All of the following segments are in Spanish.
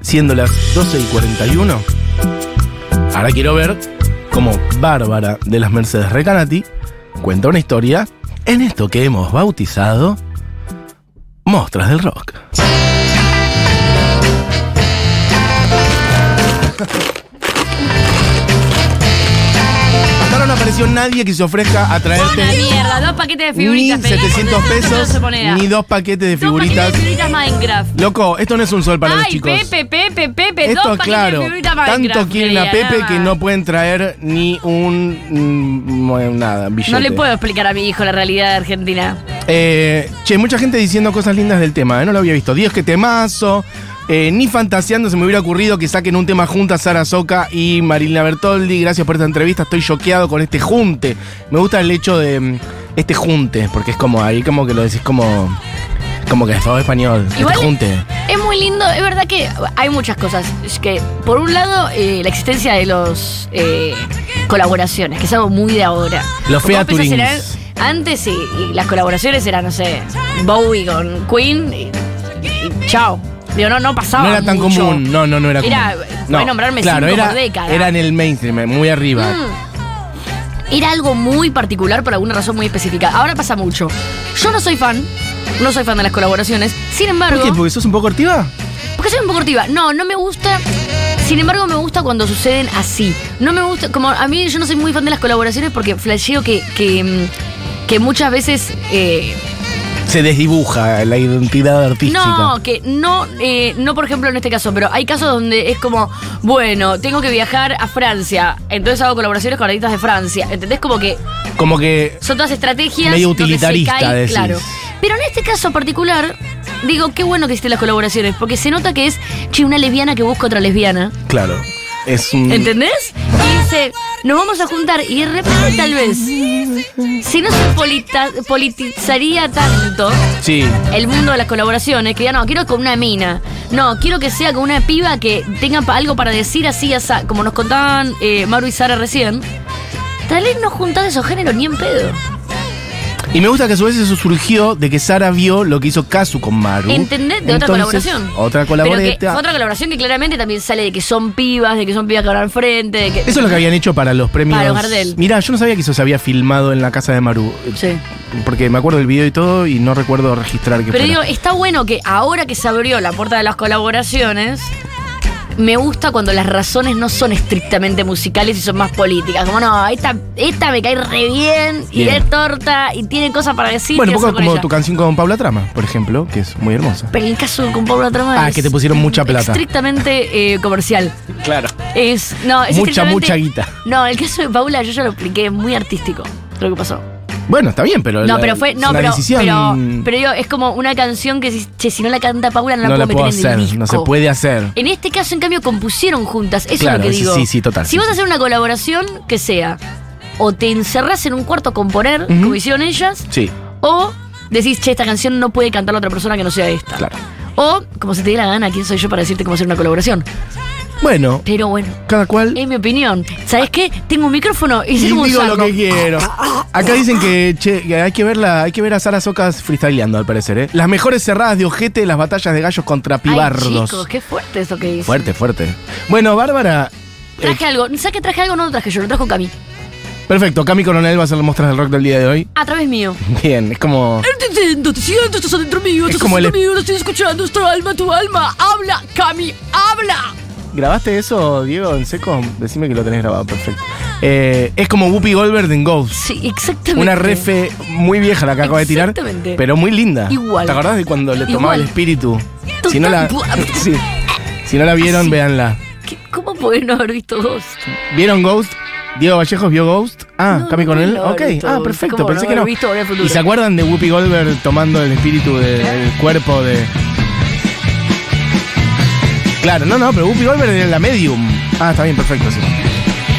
Siendo las 12 y 41, ahora quiero ver cómo Bárbara de las Mercedes Recanati cuenta una historia en esto que hemos bautizado Mostras del Rock. apareció nadie que se ofrezca a traerte Una mierda, dos paquetes de ni figuritas. pedí 700 con pesos, 12 monedas. ni dos paquetes de Dos paquetes figuritas. de figuritas Minecraft. Loco, esto no es un sol para los chicos. Pepe, Pepe, Pepe, Esto dos claro. de Minecraft. Tanto quieren a Pepe que no pueden traer ni un. mm, bueno, nada, billete. No le puedo explicar a mi hijo la realidad de Argentina. Eh, che, mucha gente diciendo cosas lindas del tema, ¿eh? no lo había visto. Dios, que temazo. Eh, ni fantaseando se me hubiera ocurrido que saquen un tema juntas Sara Soca y Marilina Bertoldi. Gracias por esta entrevista. Estoy choqueado con este junte. Me gusta el hecho de mm, este junte, porque es como ahí como que lo decís como. Como que es todo español. Igual- este junte. Es muy lindo, es verdad que hay muchas cosas. Es que, por un lado, eh, la existencia de los eh, colaboraciones, que es algo muy de ahora. Los featurings. Antes sí, y las colaboraciones eran, no sé, Bowie con Queen y, y chao. Digo, no, no pasaba. No era tan mucho. común. No, no, no era común. Era- no, nombrarme claro, cinco era, por década. Era en el mainstream, muy arriba. Mm. Era algo muy particular por alguna razón muy específica. Ahora pasa mucho. Yo no soy fan, no soy fan de las colaboraciones. Sin embargo. ¿Por qué? ¿Porque sos un poco ortiva? Porque soy un poco cortiva. No, no me gusta. Sin embargo, me gusta cuando suceden así. No me gusta. Como a mí, yo no soy muy fan de las colaboraciones porque flasheo que. que, mm, que muchas veces. eh, Se desdibuja la identidad artística. no, que no, eh, no por ejemplo en este caso, pero hay casos donde es como, bueno, tengo que viajar a Francia, entonces hago colaboraciones con artistas de Francia. ¿Entendés? Como que Como que son todas estrategias. Medio utilitarista, cae, decís. Claro. Pero en este caso particular, digo, qué bueno que existen las colaboraciones, porque se nota que es, che, una lesbiana que busca otra lesbiana. Claro. Es un. ¿Entendés? Dice, nos vamos a juntar y de repente tal vez, si no se polita- politizaría tanto Sí. el mundo de las colaboraciones, que ya no, quiero con una mina, no, quiero que sea con una piba que tenga algo para decir así, así como nos contaban eh, Maru y Sara recién, tal vez no juntás esos géneros ni en pedo. Y me gusta que a su vez eso surgió de que Sara vio lo que hizo Kazu con Maru. ¿Entendés? De otra Entonces, colaboración. Otra Pero que colaboración. otra colaboración que claramente también sale de que son pibas, de que son pibas que van al frente, de que. Eso es lo que habían hecho para los premios. Para los Gardel. Mira, yo no sabía que eso se había filmado en la casa de Maru. Sí. Porque me acuerdo del video y todo y no recuerdo registrar que Pero fuera. digo, está bueno que ahora que se abrió la puerta de las colaboraciones, me gusta cuando las razones no son estrictamente musicales y son más políticas. Como no, esta, esta me cae re bien y Bien. es torta y tiene cosas para decir. bueno, un poco como ella. tu canción con Paula Trama, por ejemplo, que es muy hermosa. Pero el caso con Paula Trama Ah, es que te pusieron mucha plata. Estrictamente eh, comercial. Claro. Es, no, es Mucha, mucha guita. No, el caso de Paula yo ya lo expliqué, es muy artístico lo que pasó. Bueno, está bien, pero. No, la- pero fue. No, pero, decisión. pero. Pero digo, es como una canción que si, che, si no la canta Paula no la no la puedo puedo meter en hacer, el disco. no se puede hacer. En este caso, en cambio, compusieron juntas. Eso Claro, es lo que digo. sí, sí, total, Si sí, vas a hacer una colaboración, que sea. O te encerrás en un cuarto a componer, Ujú. como hicieron ellas. Sí, O decís, che, esta canción no puede cantar la otra persona que no sea esta. claro. O, como se te dé la gana, ¿quién soy yo para decirte cómo hacer una colaboración? Bueno, Pero bueno, cada cual. es mi opinión. ¿Sabes qué? Tengo un micrófono y Y sé cómo digo lo que quiero. Acá dicen que, che, que hay que verla, hay que ver a Sara Socas freestyleando, al parecer, ¿eh? Las mejores cerradas de ojete de las batallas de gallos contra Ay, pibardos. chicos, qué fuerte eso que dice. fuerte, fuerte. Bueno, Bárbara. eh, Traje algo. ¿Sabes que traje algo? No lo traje yo, lo trajo Cami. perfecto, Cami Coronel va a hacer las muestras del rock del día de hoy. A través mío. Bien, es como. Te siento, te siento, estás adentro mío, Es estás como el- mío, lo estoy escuchando, es tu alma, tu alma. Habla, Cami, habla. ¿Grabaste eso, Diego, en seco? Decime que lo tenés grabado, perfecto. Eh, es como Whoopi Goldberg en Ghost. Sí, exactamente. Una refe muy vieja la que acabo de tirar. Exactamente. Pero muy linda. Igual. ¿Te acordás de cuando le tomaba Igual. el espíritu? Total. Si no la, sí. si no la vieron, Así. véanla. ¿Qué- ¿Cómo podés no haber visto Ghost? ¿Vieron Ghost? ¿Diego Vallejos vio Ghost? Ah, No, Cami no con él. haber Ok, ah, perfecto. ¿Cómo Pensé no que no. ¿Y se acuerdan de Whoopi Goldberg tomando el espíritu del cuerpo de. Claro, no, no, pero Whoopi Goldberg era la medium. Ah, está bien, perfecto, sí.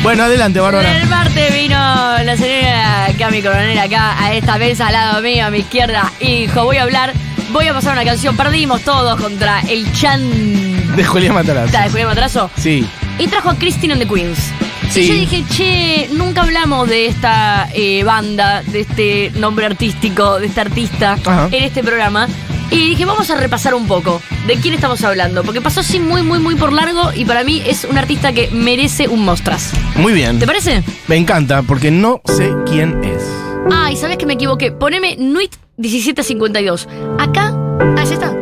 Bueno, adelante, Bárbara. El martes vino la señora Cami Coronel acá a esta mesa al lado mío, a mi izquierda. Y dijo, voy a hablar, voy a pasar una canción. Perdimos todos contra el Chan De Julián Matarazzo. de Julián Matrazo. Sí. Y trajo a Christine and the Queens. Sí. Y yo dije, che, nunca hablamos de esta eh, banda, de este nombre artístico, de este artista Ajá. en este programa. Y dije, vamos a repasar un poco de quién estamos hablando, porque pasó así muy, muy, muy por largo y para mí es un artista que merece un mostras. Muy bien. ¿Te parece? Me encanta porque no sé quién es. Ay, ¿sabes que me equivoqué? Poneme Nuit 1752. Acá. Ah, ya está.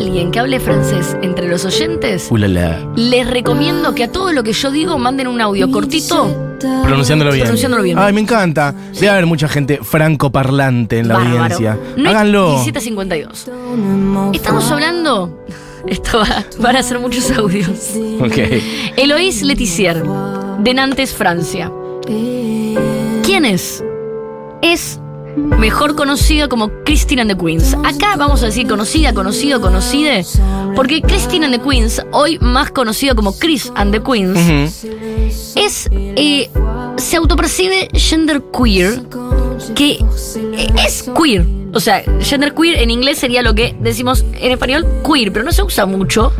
Alguien que hable francés entre los oyentes, Ulala. les recomiendo que a todo lo que yo digo manden un audio cortito. Pronunciándolo bien. Pronunciándolo bien. Ay, me encanta. Debe haber mucha gente francoparlante en la Bárbaro. audiencia. Nuit Háganlo. 1752. Estamos hablando. Esto va, van a ser muchos audios. Ok. Eloïse Letizier, de Nantes, Francia. ¿Quién es? Es mejor conocida como Christine and the Queens. Acá vamos a decir conocida, conocido, conocide, porque Christine and the Queens, hoy más conocido como Chris and the Queens, es eh, se autopercibe gender queer, que eh, es queer. O sea, gender queer en inglés sería lo que decimos en español queer, pero no se usa mucho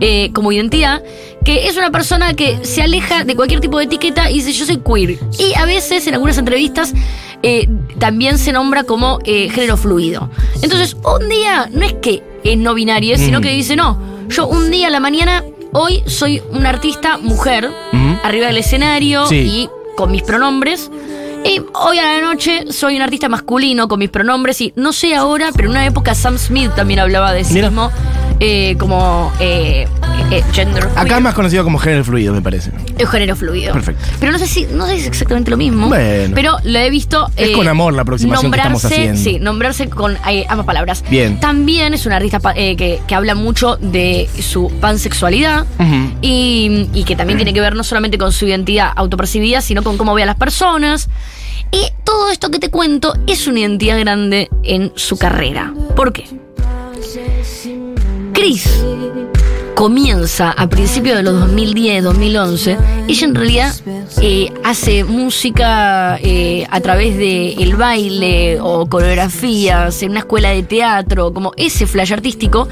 eh, como identidad, que es una persona que se aleja de cualquier tipo de etiqueta y dice yo soy queer. Y a veces en algunas entrevistas eh, también se nombra como eh, género fluido. Entonces, un día no es que es no binaria, sino Mm. que dice, no, yo un día a la mañana, hoy soy una artista mujer, Ujú. arriba del escenario Sí. y con mis pronombres. Y hoy a la noche soy un artista masculino con mis pronombres y no sé ahora, pero en una época Sam Smith también hablaba de sí Mira. mismo eh, como eh, eh, gender Acá es más conocido como género fluido, me parece. eh, género fluido. Perfecto. Pero no sé si no sé si es exactamente lo mismo. Bueno. Pero lo he visto. Es con amor la aproximación que estamos nombrarse- haciendo. Sí, nombrarse con eh, ambas palabras. Bien. También es un artista eh, que, que habla mucho de su pansexualidad. Ujú. Y, y que también tiene que ver no solamente con su identidad autopercibida, sino con cómo ve a las personas. Y todo esto que te cuento es una identidad grande en su carrera. ¿Por qué? Comienza a principios de los 2010, 2011. Ella en realidad eh, hace música eh, a través de el baile o coreografías en una escuela de teatro, como ese flash artístico.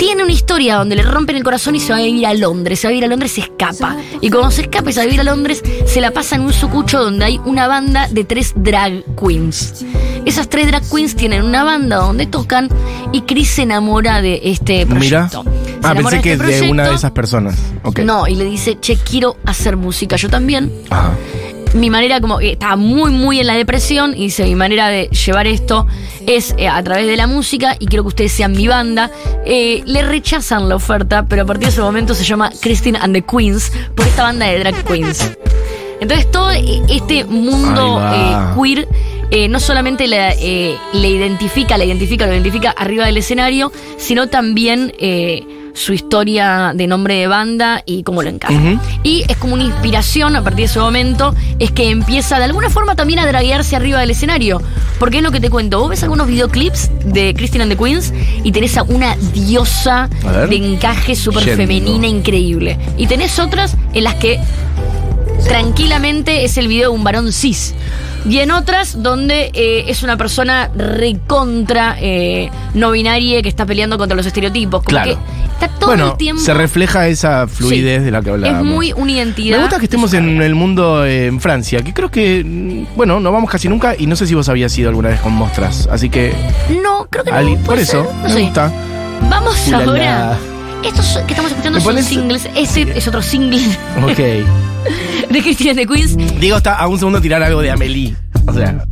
Tiene una historia donde le rompen el corazón y se va a vivir a Londres. Se va a vivir a Londres y se escapa. Y cuando se escapa y se va a vivir a Londres, se la pasa en un sucucho donde hay una banda de tres drag queens. Esas tres drag queens tienen una banda donde tocan y Chris se enamora de este Mira. proyecto. Se Ah, pensé que este de una de esas personas. No, y le dice, che, quiero hacer música yo también. Ajá. Mi manera como que estaba muy, muy en la depresión y dice, mi manera de llevar esto es eh, a través de la música y quiero que ustedes sean mi banda. Eh, le rechazan la oferta, pero a partir de ese momento se llama Christine and the Queens por esta banda de drag queens. Entonces todo este mundo eh, queer eh, no solamente la, eh, le identifica, la identifica, lo identifica arriba del escenario, sino también eh, su historia de nombre de banda y cómo lo encarna. Ujú. Y es como una inspiración a partir de ese momento, es que empieza de alguna forma también a draguearse arriba del escenario. Porque es lo que te cuento, vos ves algunos videoclips de Christine and the Queens y tenés a una diosa A de encaje súper femenina increíble. Y tenés otras en las que tranquilamente es el video de un varón cis. Y en otras donde eh, es una persona recontra eh, no binaria que está peleando contra los estereotipos. Como Claro. que está todo bueno, el tiempo. se refleja esa fluidez Sí. de la que Es hablábamos. muy una identidad. Me gusta que estemos en el mundo eh, en Francia, que creo que, mm, bueno, no vamos casi nunca y no sé si vos habías ido alguna vez con Mostras, así que, No, creo que no. Por eso, ser, no me sé. gusta. Vamos ahora. Estos que estamos escuchando ¿Me son pones- singles. Ese es otro single Ok. de Christine de Queens. Diego está a un segundo tirar algo de Amelie. O sea,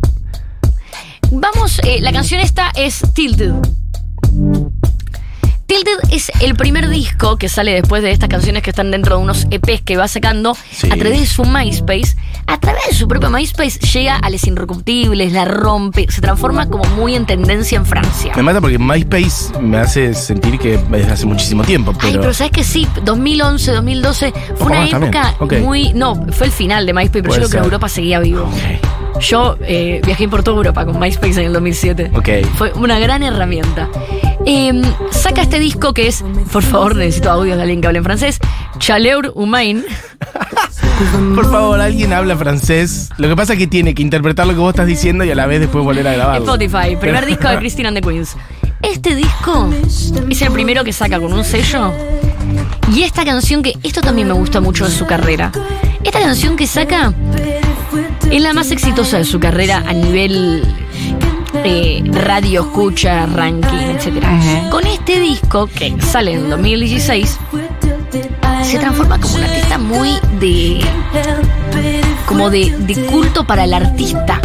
Vamos, eh, la canción esta es Tilted. Tilted es el primer disco que sale después de estas canciones que están dentro de unos EPs que va sacando Sí. a través de su MySpace. A través de su propio MySpace llega a Les Irrecuptibles, la rompe, se transforma como muy en tendencia en Francia. me mata porque MySpace me hace sentir que es desde hace muchísimo tiempo, Ay, pero... pero sabes que sí, 2011, 2012 fue una época muy. No, fue el final de MySpace, pero Puede yo creo que en. Europa seguía vivo. Ok. Yo eh, viajé por toda Europa con MySpace en el 2007. Ok. Fue una gran herramienta. Eh, saca este disco que es, por favor, necesito audios de alguien que hable en francés, Chaleur Humain. Por favor, alguien habla francés. Lo que pasa es que tiene que interpretar lo que vos estás diciendo y a la vez después volver a grabarlo. Spotify, primer disco de Christine and the Queens. Este disco es el primero que saca con un sello. Y esta canción que, esto también me gusta mucho de su carrera. Esta canción que saca es la más exitosa de su carrera a nivel eh, radio escucha, ranking, etc. Con este disco, que sale en 2016, se transforma como un artista muy de. como de, de culto para el artista.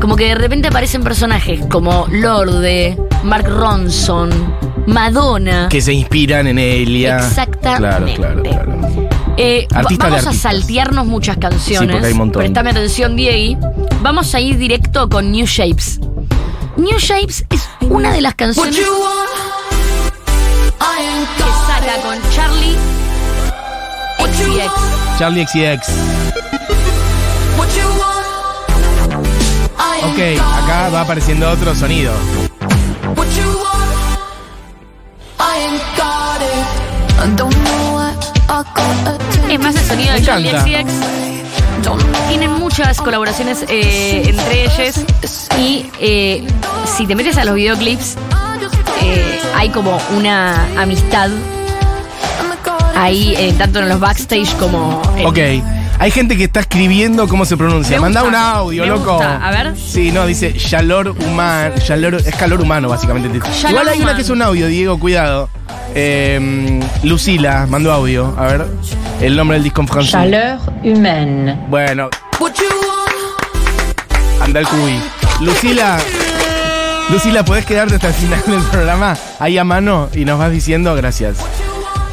Como que de repente aparecen personajes como Lorde, Mark Ronson, Madonna. Que se inspiran en Elia. Exactamente. Claro, claro, claro. Eh, vamos a saltearnos muchas Sí, canciones. porque hay un montón. Prestame atención, Diego. Vamos a ir directo con New Shapes. New Shapes es una de las canciones que saca con Charlie XCX. Charlie XCX. Ok, acá va apareciendo otro sonido. Es más el sonido de Charlie. XCX. Tienen muchas colaboraciones eh, entre ellos. Y eh, si te metes a los videoclips, eh, hay como una amistad ahí, eh, tanto en los backstage como en, Ok. Hay gente que está escribiendo cómo se pronuncia. Me Manda gusta, un audio, me loco. gusta. A ver. Sí, no, dice calor humano. es calor humano, básicamente. Igual hay una que es un audio, Diego, cuidado. Eh, Lucila mandó audio. A ver, el nombre del disco en francés. Chaleur humaine. Bueno, anda el cubi. Lucila. Lucila, ¿podés quedarte hasta el final del programa ahí a mano y nos vas diciendo gracias?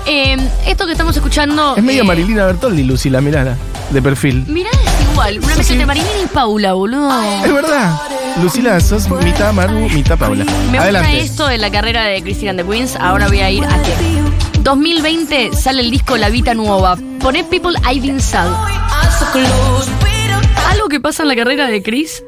Eh, esto que estamos escuchando. Es medio eh, Marilina Bertoldi, Lucila, mirala, de perfil. Mirá, es igual. Una mezcla sí. entre Marilina y Paula, boludo. Es verdad. Lucila, sos mitad Maru, mitad Paula. Me Adelante. gusta esto de la carrera de Christina and the Queens. Ahora voy a ir a qué. 2020 sale el disco La Vita Nueva. Poné People I've Been Sad. Algo que pasa en la carrera de Chris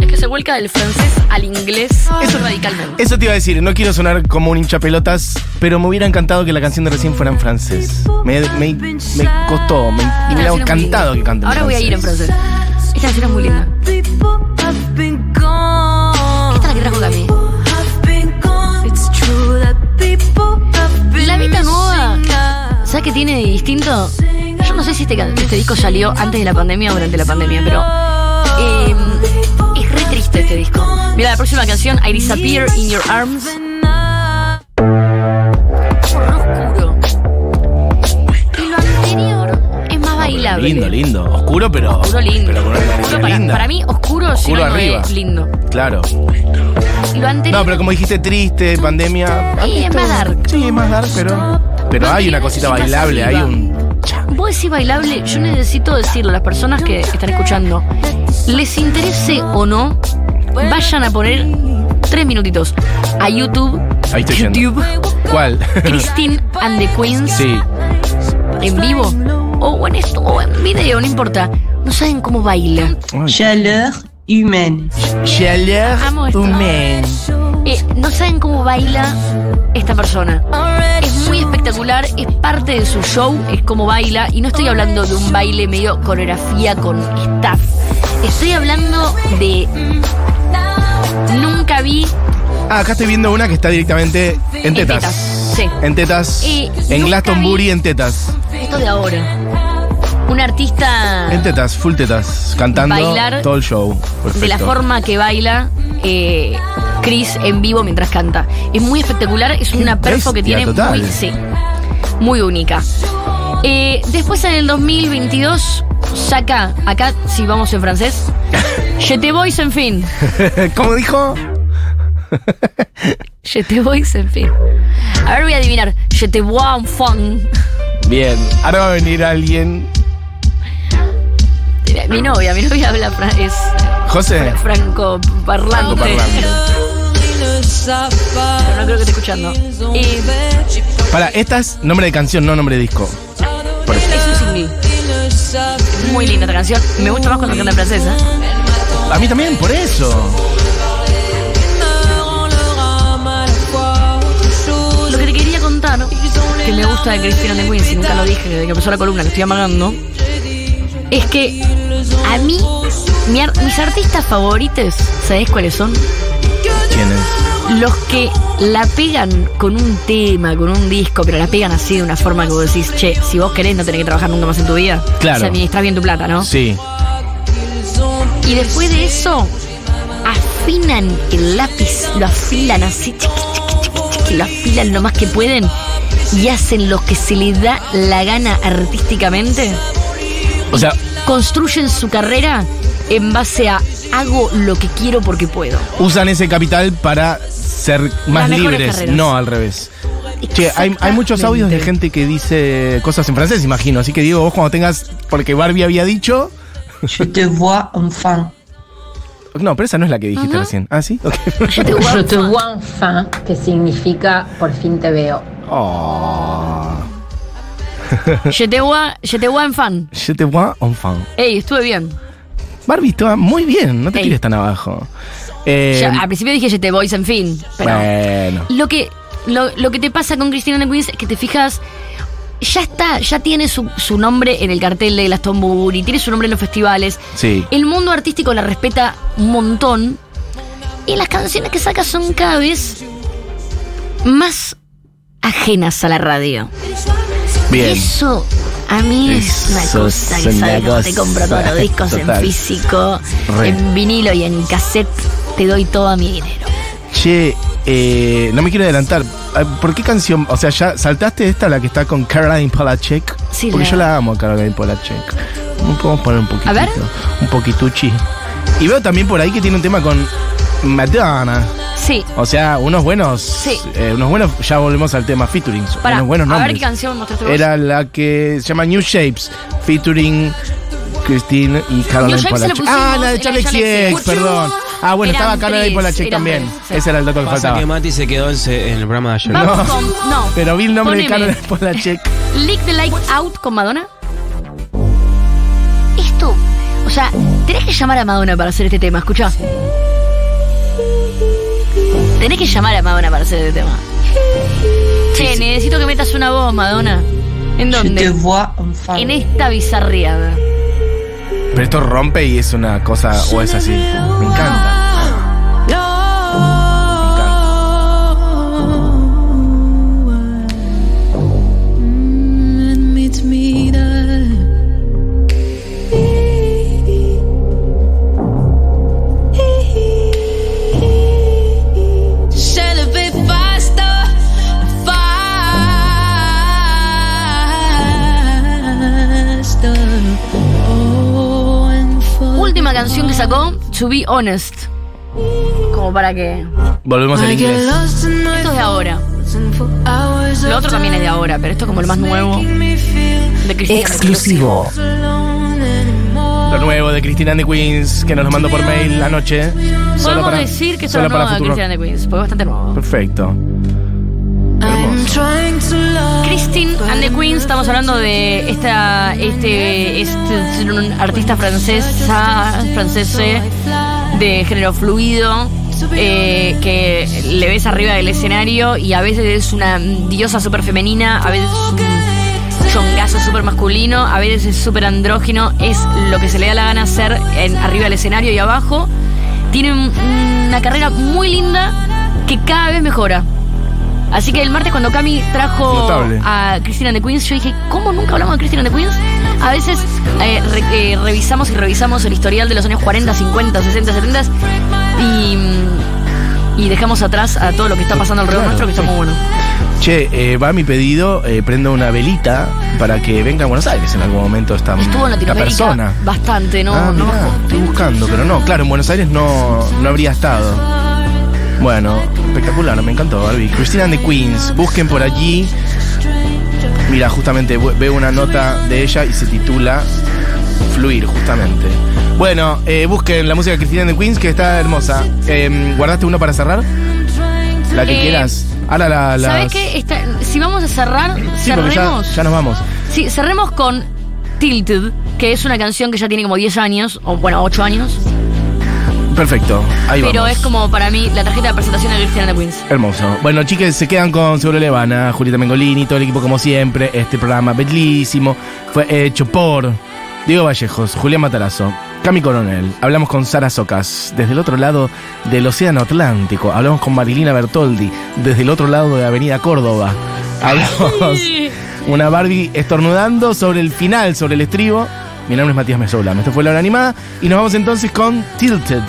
es que se vuelca del francés al inglés Eso- radicalmente. Eso te iba a decir, no quiero sonar como un hincha pelotas, pero me hubiera encantado que la canción de recién fuera en francés. Me, me, me costó, me, me hubiera encantado que cante en Ahora voy a ir en francés. Esta canción es muy linda. Esta es la que trajo Cami. La Vita Nueva, ¿sabes qué tiene de distinto? Yo no sé si este, este disco salió antes de la pandemia o durante la pandemia, pero eh, es re triste este disco. Mira la próxima canción, I Disappear in Your Arms. Lindo, lindo. Oscuro, pero. Oscuro lindo. Pero con una Oscuro para, linda. para mí, oscuro, Oscuro arriba. lindo. Claro. Y lo anterior. No, pero como dijiste, triste, pandemia. Sí, es más dark. Sí, es más dark, pero. Pero hay una cosita bailable, hay un. Vos decís bailable, yo necesito decirlo a las personas que están escuchando, les interese o no, vayan a poner tres minutitos a YouTube, Ahí estoy yendo. YouTube, ¿Cuál? Christine and the Queens sí. en vivo o en esto o en video, no importa. No saben cómo baila. Chaleur humaine. Chaleur humaine. Eh, no saben cómo baila esta persona. Es muy espectacular, es parte de su show, es como baila, y no estoy hablando de un baile medio coreografía con staff. Estoy hablando de. Nunca vi Ah, acá estoy viendo una que está directamente en tetas. Sí. En tetas. Eh, en Glastonbury vi- en tetas. Esto de ahora. Un artista En tetas, full tetas. Cantando Bailar todo el show. Perfecto. de la forma que baila eh, Chris en vivo mientras canta. Es muy espectacular, es una perfo que tiene total. muy, sí, muy única. Eh, después en el 2022 saca, acá si vamos en francés, Je te voy en fin. ¿Cómo dijo? Je te voy en fin. A ver, voy a adivinar. Je te vois en fin. Bien. Ahora va a venir alguien. Mi novia, mi novia habla fra- es José. franco parlante. Pero no creo que esté escuchando. Para, esta es nombre de canción, no nombre de disco. Por eso. es un single. Muy linda esta canción. Me gusta más cuando canta en francés, ¿eh? A mí también, por eso. Lo que te quería contar, que me gusta de Cristina de Queens, y nunca lo dije desde que empezó la columna, que estoy amagando, es que a mí, mi ar- mis artistas favoritos, ¿sabés cuáles son? ¿Quién es? Los que la pegan con un tema, con un disco, pero la pegan así de una forma que vos decís, che, si vos querés no tenés que trabajar nunca más en tu vida. Claro. O sea, administrás bien tu plata, ¿no? Sí. Y después de eso, afinan el lápiz, lo afilan así, chiqui, chiqui, chiqui, chiqui, lo afilan lo más que pueden y hacen lo que se les da la gana artísticamente. O sea, Construyen su carrera en base a hago lo que quiero porque puedo. usan ese capital para ser más libres, carreras. no al revés. Che, hay, hay muchos audios de gente que dice cosas en francés, imagino. Así que Diego, vos cuando tengas. Porque Barbie había dicho. Je te vois enfin. No, pero esa no es la que dijiste recién. Ah, sí. Ok. Yo te Je te vois enfin, que significa por fin te veo. Oh. Je te vois, je te vois en fan. Je te vois enfin. Ey, estuve bien. Barbie, estaba muy bien. No te Ey. tires tan abajo. Eh, Ya, al principio dije je te en fin. Pero bueno. lo que, lo, lo que te pasa con Cristina de Queens es que te fijas. Ya está, ya tiene su, su nombre en el cartel de Glastonbury, tiene su nombre en los festivales. Sí. El mundo artístico la respeta un montón. Y las canciones que saca son cada vez más ajenas a la radio. Bien. Eso a mí es una cosa que sabe cómo te compro todos los discos total. en físico, Re. en vinilo y en cassette. Te doy todo mi dinero. Che, eh, no me quiero adelantar. ¿Por qué canción? O sea, ya saltaste esta, la que está con Caroline Polachek. Sí, Porque la- yo la amo a Caroline Polachek. ¿No podemos poner un poquitito? A ver. Un poquituchi. Y veo también por ahí que tiene un tema con Madonna. Sí, O sea, unos buenos. Sí. eh, unos buenos. Ya volvemos al tema featuring. para unos buenos a ver nombres. qué canción mostraste vos. Era la que se llama New Shapes, featuring Christine y Caroline Polachek. Ah, la de Charlie X, perdón. Ah, bueno, Eran estaba Caroline Polachek también. tres, sí. Ese era el dato que Pasa faltaba. que Mati se quedó en, el programa de ayer. No. con. No. Pero vi el nombre de Caroline Polachek. Lick the Light Out con Madonna. Esto. O sea, tenés que llamar a Madonna para hacer este tema, escuchá. Tenés que llamar a Madonna para hacer este tema. Che, necesito que metas una voz, Madonna. ¿En Je te dónde? vois enfin. En esta bizarriada. Pero esto rompe y es una cosa, o es así. Me encanta. Canción que sacó, To Be Honest. Como para que. Volvemos al inglés. Esto es de ahora. Lo otro también es de ahora, pero esto es como lo más nuevo de Cristina. Exclusivo. Lo nuevo de Cristina the Queens, que nos lo mandó por mail anoche. Podemos decir que es solo lo nuevo para de. Cristina de Queens, porque es bastante nuevo. Perfecto. Christine and the Queens, estamos hablando de esta, este, este es un artista francesa, francés de género fluido, eh, que le ves arriba del escenario y a veces es una diosa súper femenina, a veces es un chongazo súper masculino, a veces es súper andrógino, es lo que se le da la gana hacer en, arriba del escenario y abajo. Tiene un- una carrera muy linda que cada vez mejora. Así que el martes cuando Cami trajo Notable. a Christina and the Queens, yo dije, ¿cómo nunca hablamos de Christina and the Queens? A veces eh, re- eh, revisamos y revisamos el historial de los años 40, 50, 60, 70 y, y dejamos atrás a todo lo que está pasando alrededor Claro, nuestro, que está sí. muy bueno. Che, eh, va mi pedido, eh, prendo una velita para que venga a Buenos Aires en algún momento esta, Estuvo en esta Latinoamérica persona. bastante, ¿no? ah, no mirá, estoy buscando, pero no, claro, en Buenos Aires no, no habría estado. Bueno, espectacular, me encantó, Barbie. Christina and the Queens, busquen por allí. Mira, justamente veo una nota de ella y se titula Fluir, justamente. Bueno, eh, busquen la música de Christina and the Queens, que está hermosa. Eh, ¿Guardaste uno para cerrar? La que Eh, quieras. Ahora la, las- ¿Sabes qué? Está- si vamos a cerrar, Sí, porque ya, cerremos. ya nos vamos. Sí, cerremos con Tilted, que es una canción que ya tiene como 10 años, o bueno, 8 años. Perfecto, ahí Pero vamos. es como para mí la tarjeta de presentación de Christian and the Queens. Hermoso. Bueno, chicas, se quedan con Seguro Levana, Julieta Mengolini, todo el equipo como siempre. Este programa bellísimo fue hecho por Diego Vallejos, Julián Matarazo, Cami Coronel. Hablamos con Sara Socas, desde el otro lado del Océano Atlántico. Hablamos con Marilina Bertoldi, desde el otro lado de Avenida Córdoba. Hablamos una Barbie estornudando sobre el final, sobre el estribo. Mi nombre es Matías Mesola. Esto fue La Hora Animada y nos vamos entonces con Tilted,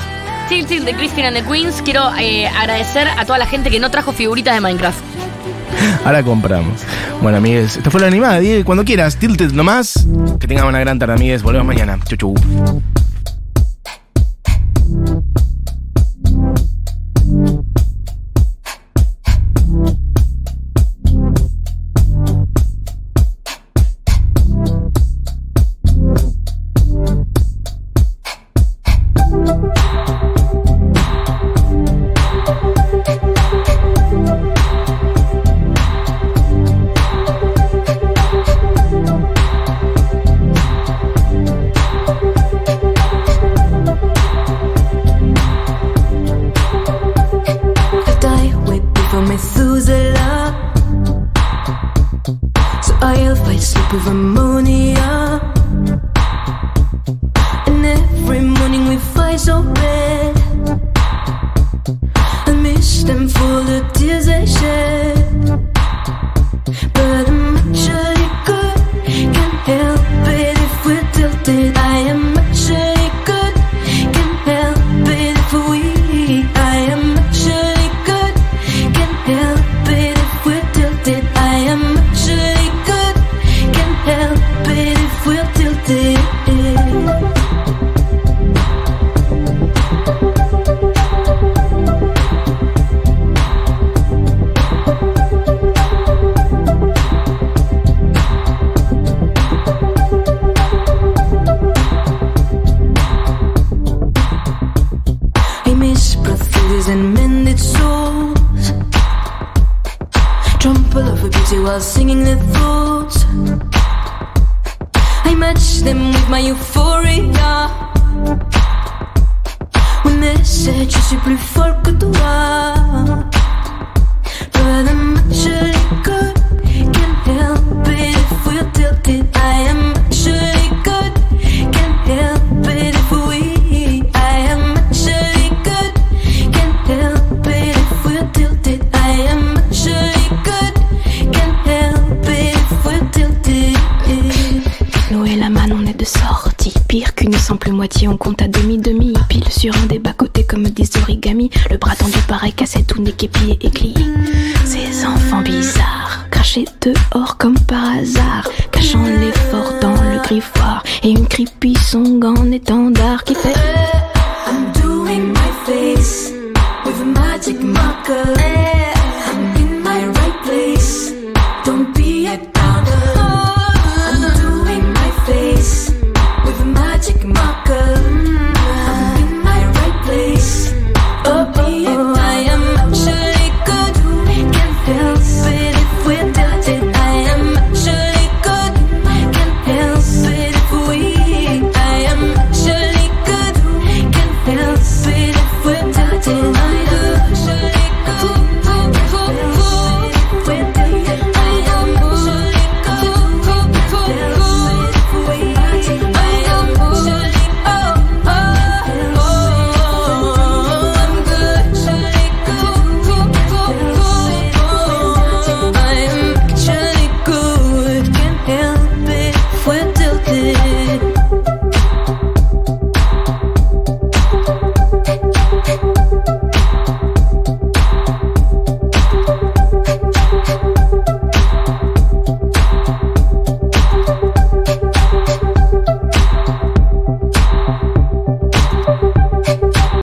Still Till de Christine and the Queens. Quiero eh, agradecer a toda la gente que no trajo figuritas de Minecraft. Ahora compramos. Bueno, amigues, esta fue la animada, Diego. Cuando quieras, tilted nomás. Que tengan una gran tarde, amigues. Volvemos mañana. Chu, chu. Prostheses and mended souls. Trample over beauty while singing their thoughts. I match them with my euphoria. When they said je suis plus fort que toi. But Simple moitié, on compte à demi-demi. Pile sur un des bas-côtés comme des origamis. Le bras tendu pareil cassé, tout n'est qu'épié et plié. Ces enfants bizarres, crachés dehors comme par hasard. Cachant l'effort dans le griffoir. Et une creepy song en étendard qui fait. I'm doing my face with a magic marker.